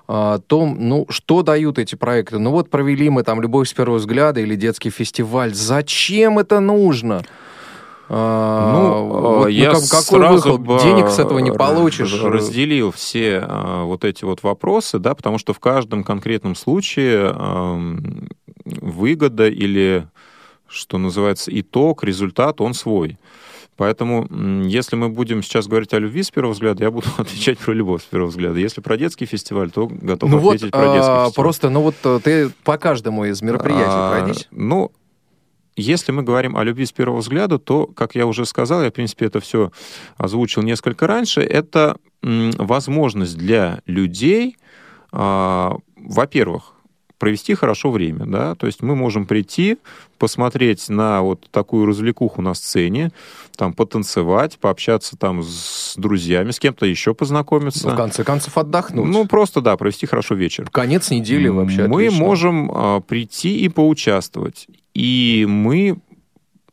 о том, ну, что дают эти проекты. Ну, вот провели мы там «Любовь с первого взгляда» или «Детский фестиваль». Зачем это нужно? А, Ну, вот, э, я как- какой сразу выход? бы Денег с этого не р- получишь. Разделил все э, вот эти вот вопросы, да, потому что в каждом конкретном случае выгода или, что называется, итог, результат, он свой. Поэтому, если мы будем сейчас говорить о любви с первого взгляда, я буду отвечать про любовь с первого взгляда. Если про детский фестиваль, то готов Ну вот, ответить про детский а, фестиваль. просто, ну вот э, ты по каждому из мероприятий А, пройдись. Ну, если мы говорим о любви с первого взгляда, то, как я уже сказал, я, в принципе, это все озвучил несколько раньше, это возможность для людей, а, во-первых, провести хорошо время, да, то есть мы можем прийти, посмотреть на вот такую развлекуху на сцене, там потанцевать, пообщаться там с друзьями, с кем-то еще познакомиться. Ну, в конце концов, отдохнуть. Ну, просто, да, провести хорошо вечер. Конец недели вообще Мы отлично. можем а, прийти и поучаствовать. И мы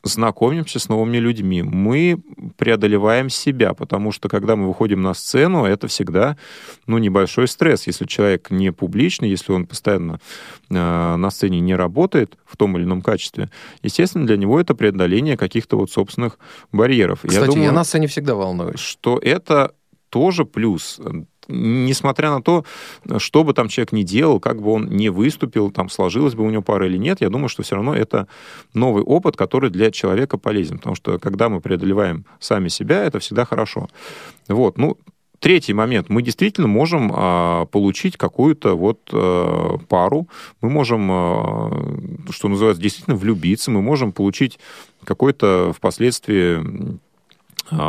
знакомимся с новыми людьми. Мы преодолеваем себя, потому что когда мы выходим на сцену, это всегда ну, небольшой стресс. Если человек не публичный, если он постоянно э, на сцене не работает в том или ином качестве, естественно, для него это преодоление каких-то вот собственных барьеров. Кстати, я, думаю, на сцене всегда волнуюсь. что это тоже плюс. Несмотря на то, что бы там человек ни делал, как бы он не выступил, там сложилась бы у него пара или нет, я думаю, что все равно это новый опыт, который для человека полезен. Потому что когда мы преодолеваем сами себя, это всегда хорошо. Вот, ну, Третий момент. Мы действительно можем а, получить какую-то вот а, пару, мы можем, а, что называется, действительно влюбиться, мы можем получить какой-то впоследствии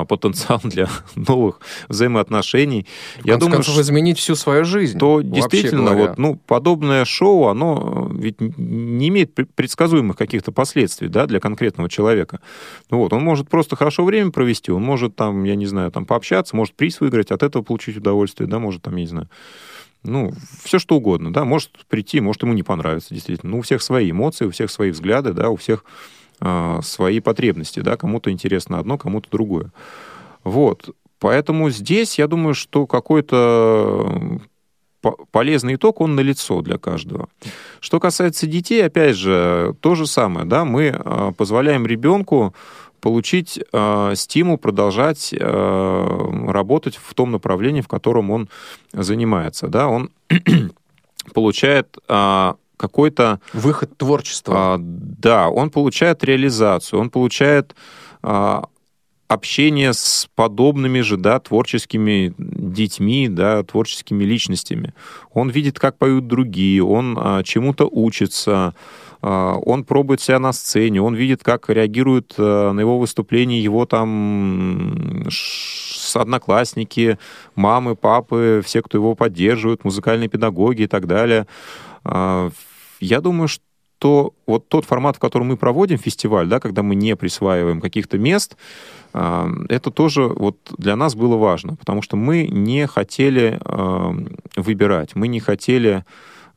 потенциал для новых взаимоотношений. В конце концов, изменить всю свою жизнь. То действительно, говоря. вот, ну, подобное шоу, оно ведь не имеет пр- предсказуемых каких-то последствий да, для конкретного человека. Ну, вот, он может просто хорошо время провести, он может там, я не знаю, там пообщаться, может приз выиграть, от этого получить удовольствие, да, может там, я не знаю, ну, все что угодно, да, может прийти, может ему не понравится, действительно. Ну, у всех свои эмоции, у всех свои взгляды, да, у всех а, свои потребности, да, кому-то интересно одно, кому-то другое. Вот, поэтому здесь, я думаю, что какой-то по- полезный итог, он налицо для каждого. Что касается детей, опять же, то же самое, да, мы а, позволяем ребенку получить э, стимул продолжать э, работать в том направлении, в котором он занимается, да, он получает а, какой-то Выход творчества. а, да, он получает реализацию, он получает а, общение с подобными же, да, творческими детьми, да, творческими личностями. Он видит, как поют другие, он а, чему-то учится, а, он пробует себя на сцене, он видит, как реагируют а, на его выступление его там одноклассники, мамы, папы, все, кто его поддерживают, музыкальные педагоги и так далее. А, Я думаю, что вот тот формат, в котором мы проводим фестиваль, да, когда мы не присваиваем каких-то мест, а, это тоже вот для нас было важно, потому что мы не хотели а, выбирать, мы не хотели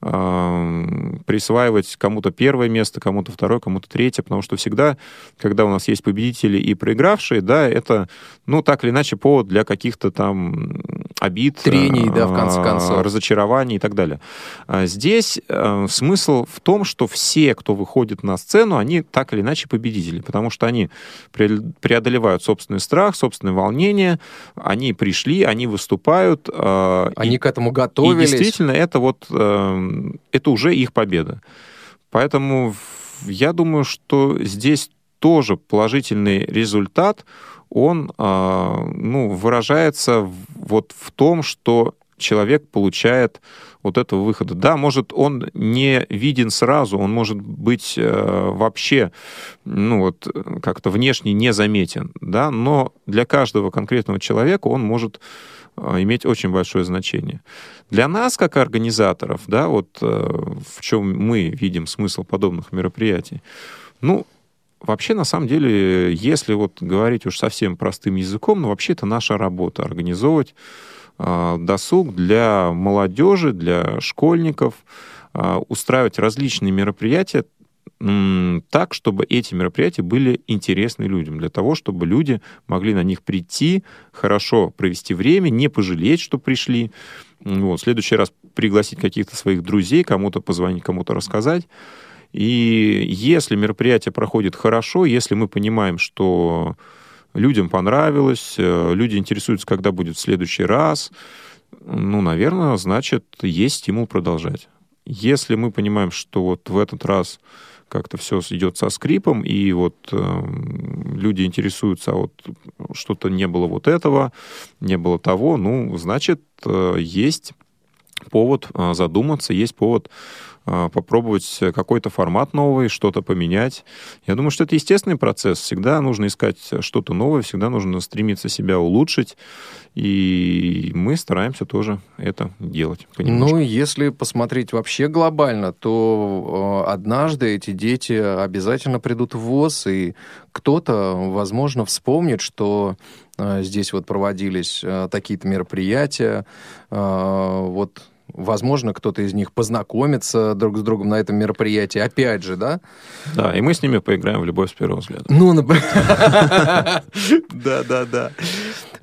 а, присваивать кому-то первое место, кому-то второе, кому-то третье, потому что всегда, когда у нас есть победители и проигравшие, да, это, ну, так или иначе, повод для каких-то там обид, Трений, да, в конце а, концов. разочарований и так далее. А Здесь э, смысл в том, что все, кто выходит на сцену, они так или иначе победители, потому что они пре- преодолевают собственный страх, собственное волнение, они пришли, они выступают. э, и- Они к этому и готовились. действительно, это вот э, это уже их победа. Поэтому я думаю, что здесь тоже положительный результат, он а, ну, выражается вот в том, что человек получает вот этого выхода. Да, может, он не виден сразу, он может быть э, вообще, ну вот, как-то внешне незаметен, да, но для каждого конкретного человека он может э, иметь очень большое значение. Для нас, как организаторов, да, вот э, в чем мы видим смысл подобных мероприятий, ну, Вообще, на самом деле, если вот говорить уж совсем простым языком, ну, вообще это наша работа организовывать а, досуг для молодежи, для школьников, а, устраивать различные мероприятия м, так, чтобы эти мероприятия были интересны людям, для того, чтобы люди могли на них прийти, хорошо провести время, не пожалеть, что пришли. Вот, в следующий раз пригласить каких-то своих друзей, кому-то позвонить, кому-то рассказать. И если мероприятие проходит хорошо, если мы понимаем, что людям понравилось, э, люди интересуются, когда будет в следующий раз, ну, наверное, значит, есть стимул продолжать. Если мы понимаем, что вот в этот раз как-то все идет со скрипом, и вот э, люди интересуются, а вот что-то не было вот этого, не было того, ну, значит, э, есть повод э, задуматься, есть повод попробовать какой-то формат новый, что-то поменять. Я думаю, что это естественный процесс. Всегда нужно искать что-то новое, всегда нужно стремиться себя улучшить. И мы стараемся тоже это делать. понемножку. Ну, если посмотреть вообще глобально, то э, однажды эти дети обязательно придут в ВОЗ, и кто-то, возможно, вспомнит, что э, здесь вот проводились такие-то мероприятия. Вот, возможно, кто-то из них познакомится друг с другом на этом мероприятии. Опять же, да? Да, и мы с ними поиграем в любовь с первого взгляда. Ну, да, да, да.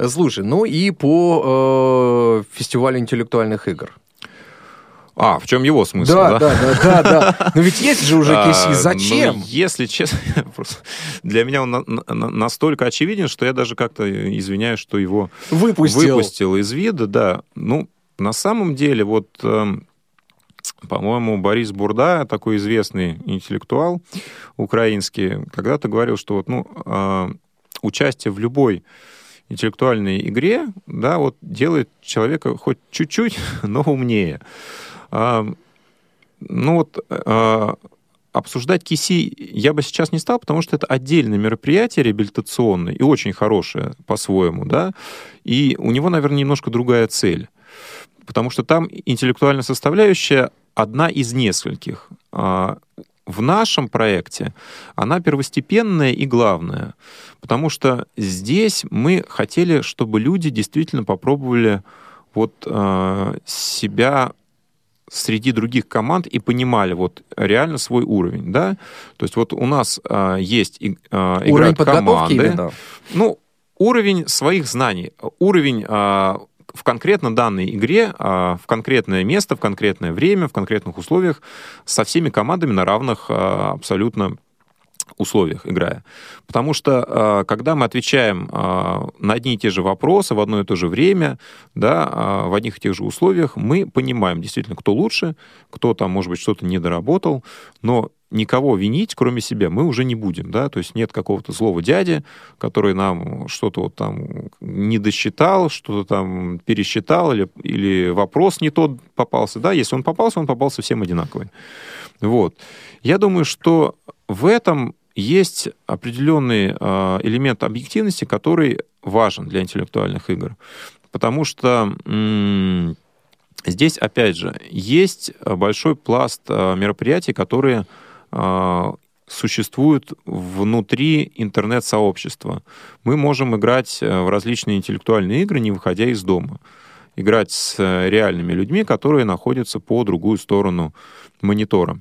Слушай, ну и по э, фестивалю интеллектуальных игр. А, в чем его смысл, Да, да, да, да, да. Но ведь есть же уже А. Зачем? ну, если честно, для меня он на- на- настолько очевиден, что я даже как-то извиняюсь, что его Выпустил. выпустил из вида, да. Ну, на самом деле, вот, эм, по-моему, Борис Бурда, такой известный интеллектуал украинский, когда-то говорил, что вот, ну, э, участие в любой интеллектуальной игре, да, вот делает человека хоть чуть-чуть, но умнее. А, ну вот а, обсуждать КИСИ я бы сейчас не стал, потому что это отдельное мероприятие реабилитационное и очень хорошее по-своему, да, и у него, наверное, немножко другая цель, потому что там интеллектуальная составляющая одна из нескольких. А, В нашем проекте она первостепенная и главная, потому что здесь мы хотели, чтобы люди действительно попробовали вот а, себя среди других команд и понимали вот реально свой уровень, да. То есть вот у нас а, есть и- а, Уровень команды, именно. ну уровень своих знаний, уровень а, в конкретно данной игре, а, в конкретное место, в конкретное время, в конкретных условиях со всеми командами на равных а, абсолютно условиях играя. Потому что а, когда мы отвечаем на одни и те же вопросы в одно и то же время, да, в одних и тех же условиях, мы понимаем действительно, кто лучше, кто там, может быть, что-то не доработал, но никого винить, кроме себя, мы уже не будем, да, то есть нет какого-то злого дяди, который нам что-то вот там не досчитал, что-то там пересчитал, или, или вопрос не тот попался, да, если он попался, он попался всем одинаковый. Вот. Я думаю, что в этом есть определенный э, элемент объективности, который важен для интеллектуальных игр. Потому что здесь, опять же, есть большой пласт э, мероприятий, которые э, существуют внутри интернет-сообщества. Мы можем играть э, в различные интеллектуальные игры, не выходя из дома. Играть с э, реальными людьми, которые находятся по другую сторону монитора.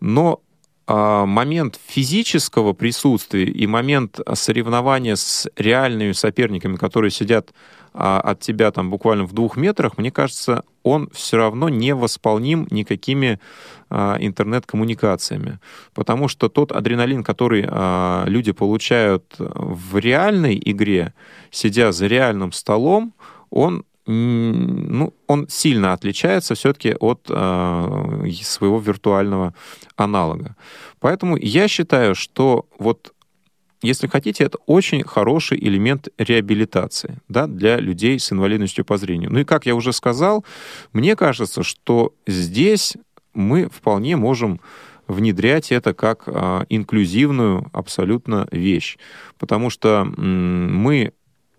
Но а, момент физического присутствия и момент соревнования с реальными соперниками, которые сидят а, от тебя там буквально в двух метрах, мне кажется, он все равно не восполним никакими а, интернет-коммуникациями. Потому что тот адреналин, который а, люди получают в реальной игре, сидя за реальным столом, он ну, он сильно отличается все-таки от э, своего виртуального аналога. Поэтому я считаю, что вот если хотите, это очень хороший элемент реабилитации да, для людей с инвалидностью по зрению. Ну и как я уже сказал, мне кажется, что здесь мы вполне можем внедрять это как а, инклюзивную абсолютно вещь. Потому что мы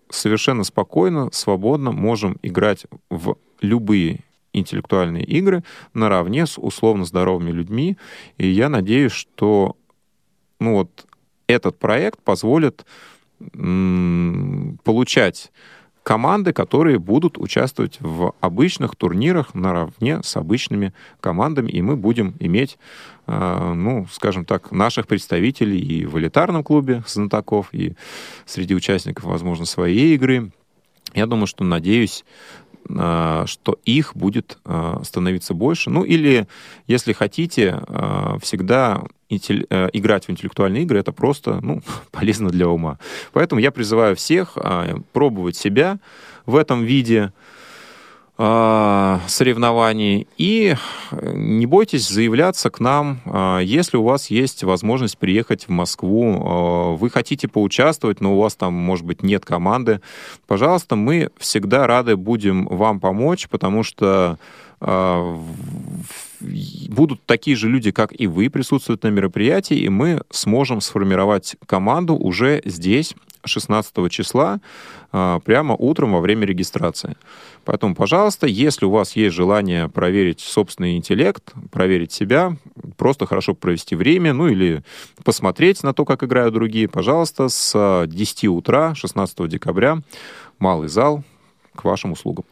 совершенно спокойно, свободно можем играть в любые интеллектуальные игры наравне с условно здоровыми людьми. И я надеюсь, что ну вот, этот проект позволит получать команды, которые будут участвовать в обычных турнирах наравне с обычными командами, и мы будем иметь, э, ну, скажем так, наших представителей и в элитарном клубе знатоков, и среди участников, возможно, своей игры. Я думаю, что, надеюсь, э, что их будет э, становиться больше. Ну, или, если хотите, э, всегда э, играть в интеллектуальные игры это просто ну, полезно для ума. Поэтому я призываю всех а, пробовать себя в этом виде а, соревнований и э, не бойтесь заявляться к нам, а, если у вас есть возможность приехать в Москву, вы хотите поучаствовать, но у вас там, может быть, нет команды, пожалуйста, мы всегда рады будем вам помочь, потому что будут такие же люди, как и вы, присутствуют на мероприятии, и мы сможем сформировать команду уже здесь, 16 числа, а, прямо утром во время регистрации. Поэтому, пожалуйста, если у вас есть желание проверить собственный интеллект, проверить себя, просто хорошо провести время, ну или посмотреть на то, как играют другие, пожалуйста, с 10 утра 16 декабря, малый зал, к вашим услугам.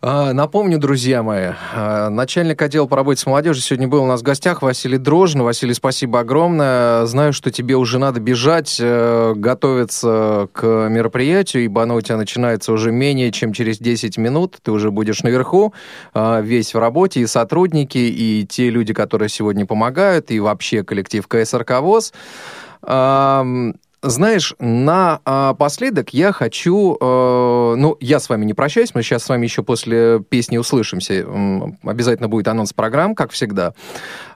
А, Напомню, друзья мои, а, начальник отдела по работе с молодежью сегодня был у нас в гостях Василий Дрожин. Василий, спасибо огромное. Знаю, что тебе уже надо бежать, э, готовиться к мероприятию, ибо оно у тебя начинается уже менее чем через 10 минут. Ты уже будешь наверху, а, весь в работе, и сотрудники, и те люди, которые сегодня помогают, и вообще коллектив КСРК ВОЗ. Знаешь, напоследок я хочу... э, ну, я с вами не прощаюсь, мы сейчас с вами еще после песни услышимся. Обязательно будет анонс программ, как всегда.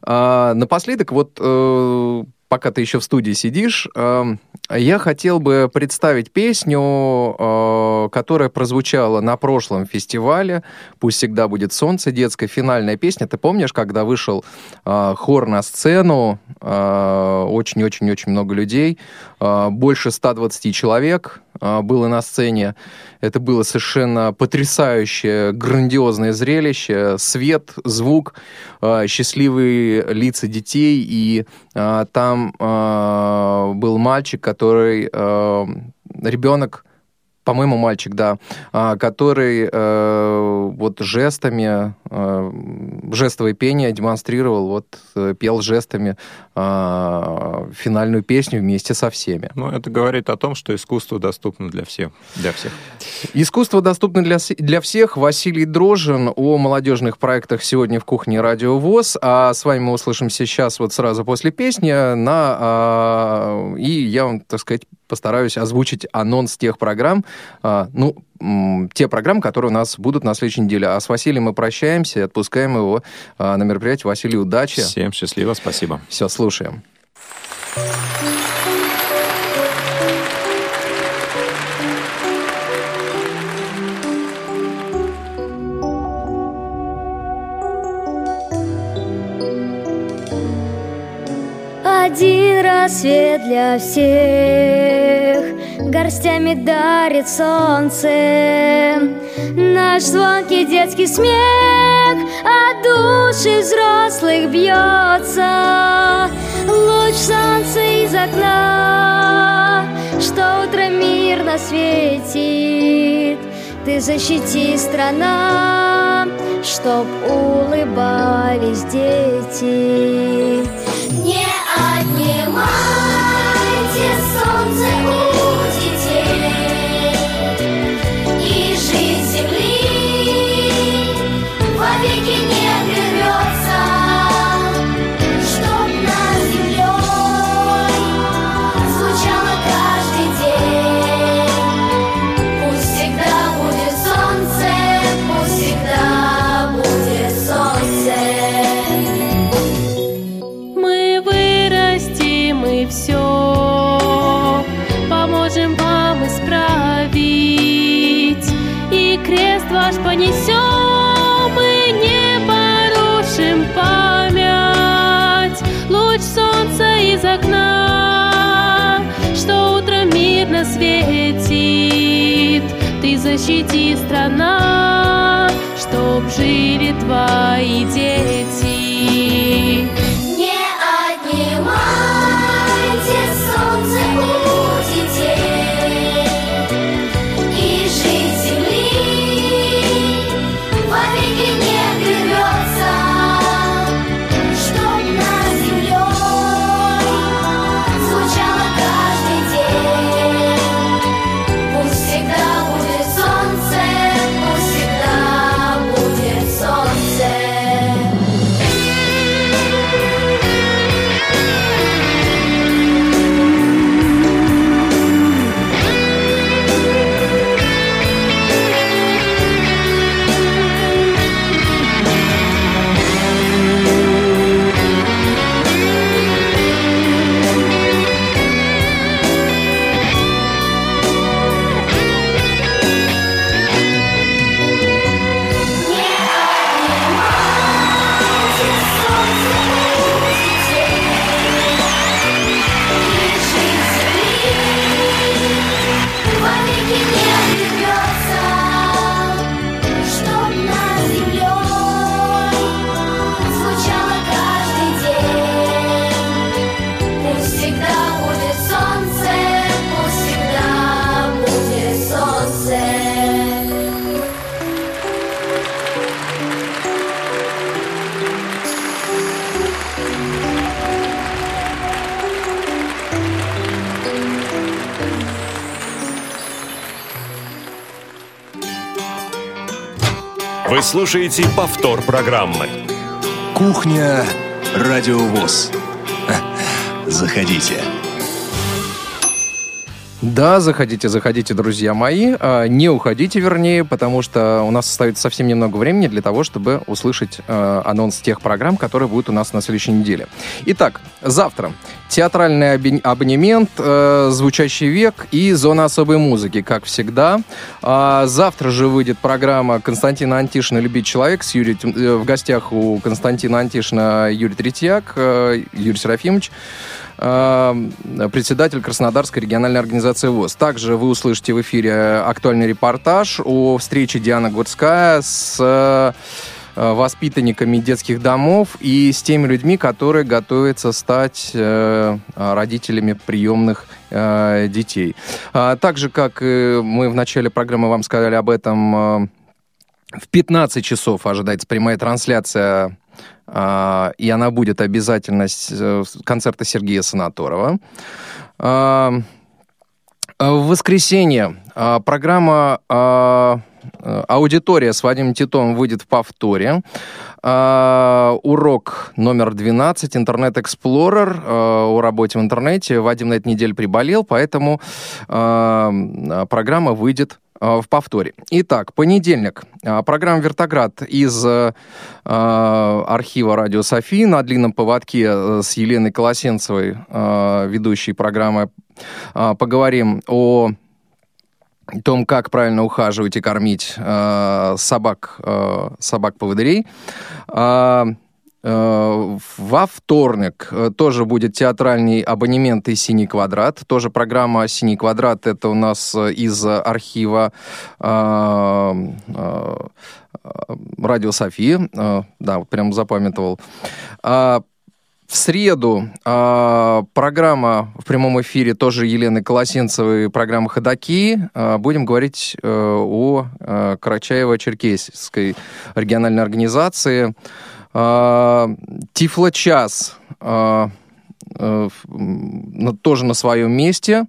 А, напоследок, вот э, пока ты еще в студии сидишь, э, я хотел бы представить песню, э, которая прозвучала на прошлом фестивале «Пусть всегда будет солнце», детская финальная песня. Ты помнишь, когда вышел э, хор на сцену, э, очень-очень-очень много людей, больше 120 человек было на сцене. Это было совершенно потрясающее, грандиозное зрелище. Свет, звук, э, счастливые лица детей. И э, там был мальчик, который... ребенок, по-моему, мальчик, да, а, который э, вот жестами, жестовое пение демонстрировал, вот э, пел жестами а, финальную песню вместе со всеми. Ну, это говорит о том, что искусство доступно для всех. Для всех. Искусство доступно для, для всех. Василий Дрожин о молодежных проектах сегодня в кухне Радио ВОЗ. А с вами мы услышимся сейчас вот сразу после песни. На, а, и я вам, так сказать, постараюсь озвучить анонс тех программ, а, ну, те программы, которые у нас будут на следующей неделе. А с Василием мы прощаемся и отпускаем его а, на мероприятие. Василий, удачи. Всем счастливо, спасибо. Все, слушаем. Один рассвет для всех. Горстями дарит солнце. Наш звонкий детский смех От души взрослых бьется. Луч солнца из окна Что утро мирно светит. Ты защити страна Чтоб улыбались дети Mom! Защити страна, чтоб жили твои дети. Слушаете повтор программы. Кухня Радиовоз. Заходите. Да, заходите, заходите, друзья мои. А, Не уходите, вернее, потому что у нас остается совсем немного времени для того, чтобы услышать э, анонс тех программ, которые будут у нас на следующей неделе. Итак, завтра театральный абонемент, э, звучащий век и зона особой музыки, как всегда. А завтра же выйдет программа Константина Антишина «Любить человек» с Юрием, э, в гостях у Константина Антишина Юрий Третьяк, э, Юрий Серафимович председатель Краснодарской региональной организации ВОЗ. Также вы услышите в эфире актуальный репортаж о встрече Дианы Гурцкая с воспитанниками детских домов и с теми людьми, которые готовятся стать э, родителями приемных э, детей. А также, как э, мы в начале программы вам сказали об этом, э, в 15 часов ожидается прямая трансляция и она будет обязательно с э, с концерта Сергея Санаторова. А, В воскресенье а, программа э, «Аудитория» с Вадимом Титовым выйдет в повторе. А, Урок номер 12, Internet Explorer а, о работе в интернете. Вадим на этой неделе приболел, поэтому программа выйдет в повторе. Итак, понедельник. Программа «Вертоград» из э, архива «Радио Софии» на длинном поводке э, с Еленой Колосенцевой, а, ведущей программы. Поговорим о том, как правильно ухаживать и кормить э, собак, э, собак-поводырей. А, э, во вторник э, тоже будет театральный абонемент и «Синий квадрат». Тоже программа «Синий квадрат» — это у нас э, из архива э, э, «Радио Софии». Э, Да, прям запамятовал. В среду а, программа в прямом эфире тоже Елены Колосенцевой, программа «Ходоки». А, будем говорить э, о э, Карачаево-Черкесской региональной организации. А, Тифло-час а, э, м, тоже на своем месте.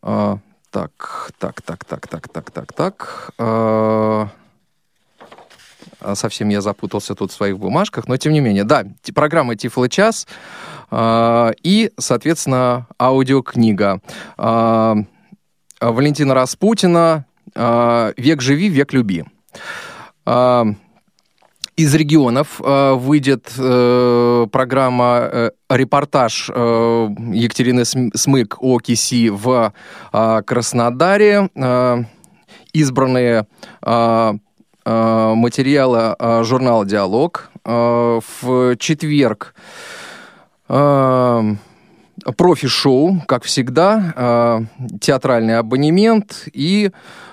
А, Так, так, так, так, так, так, так, так. А, Совсем я запутался тут в своих бумажках, но тем не менее, да, программа Тифло час а, и, соответственно, аудиокнига а, Валентина Распутина а, «Век живи, век люби». А, Из регионов выйдет э, программа э, репортаж э, Екатерины См- Смык о КИСИ в Краснодаре. Избранные э, материалы э, журнала «Диалог». Э, в четверг профи-шоу, как всегда, театральный абонемент и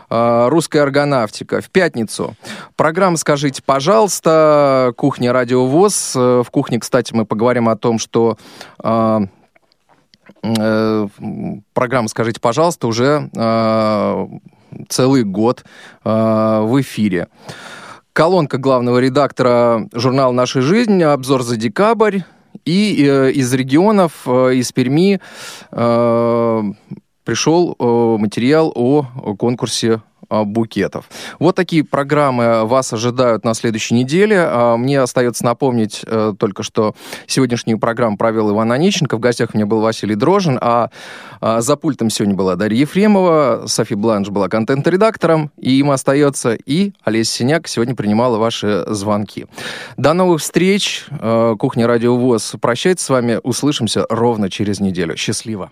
русская аргонавтика. В пятницу программа «Скажите, пожалуйста», кухня «Радио ВОЗ». Э, В кухне, кстати, мы поговорим о том, что программа «Скажите, пожалуйста» уже целый год э, в эфире. Колонка главного редактора журнала «Наша жизнь», обзор за декабрь. И э, из регионов, э, из Перми э, пришел э, материал о, о конкурсе букетов. Вот такие программы вас ожидают на следующей неделе. А Мне остается напомнить э, только, что сегодняшнюю программу провел Иван Онищенко. В гостях у меня был Василий Дрожин, а, а за пультом сегодня была Дарья Ефремова, Софи Бланш была контент-редактором, и им остается, и Олеся Синяк сегодня принимала ваши звонки. До новых встреч. Э, Кухня Радио ВОЗ прощается с вами. Услышимся ровно через неделю. Счастливо.